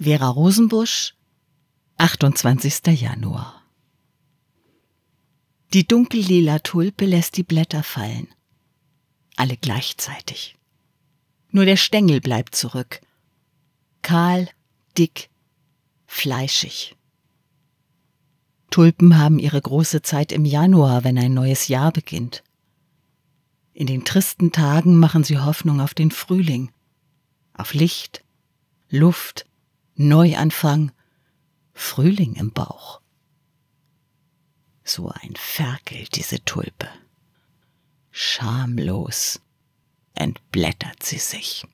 Vera Rosenbusch, 28. Januar. Die dunkellila Tulpe lässt die Blätter fallen. Alle gleichzeitig. Nur der Stängel bleibt zurück. Kahl, dick, fleischig. Tulpen haben ihre große Zeit im Januar, wenn ein neues Jahr beginnt. In den tristen Tagen machen sie Hoffnung auf den Frühling, auf Licht, Luft, Neuanfang, Frühling im Bauch. So ein Ferkel, diese Tulpe. Schamlos entblättert sie sich.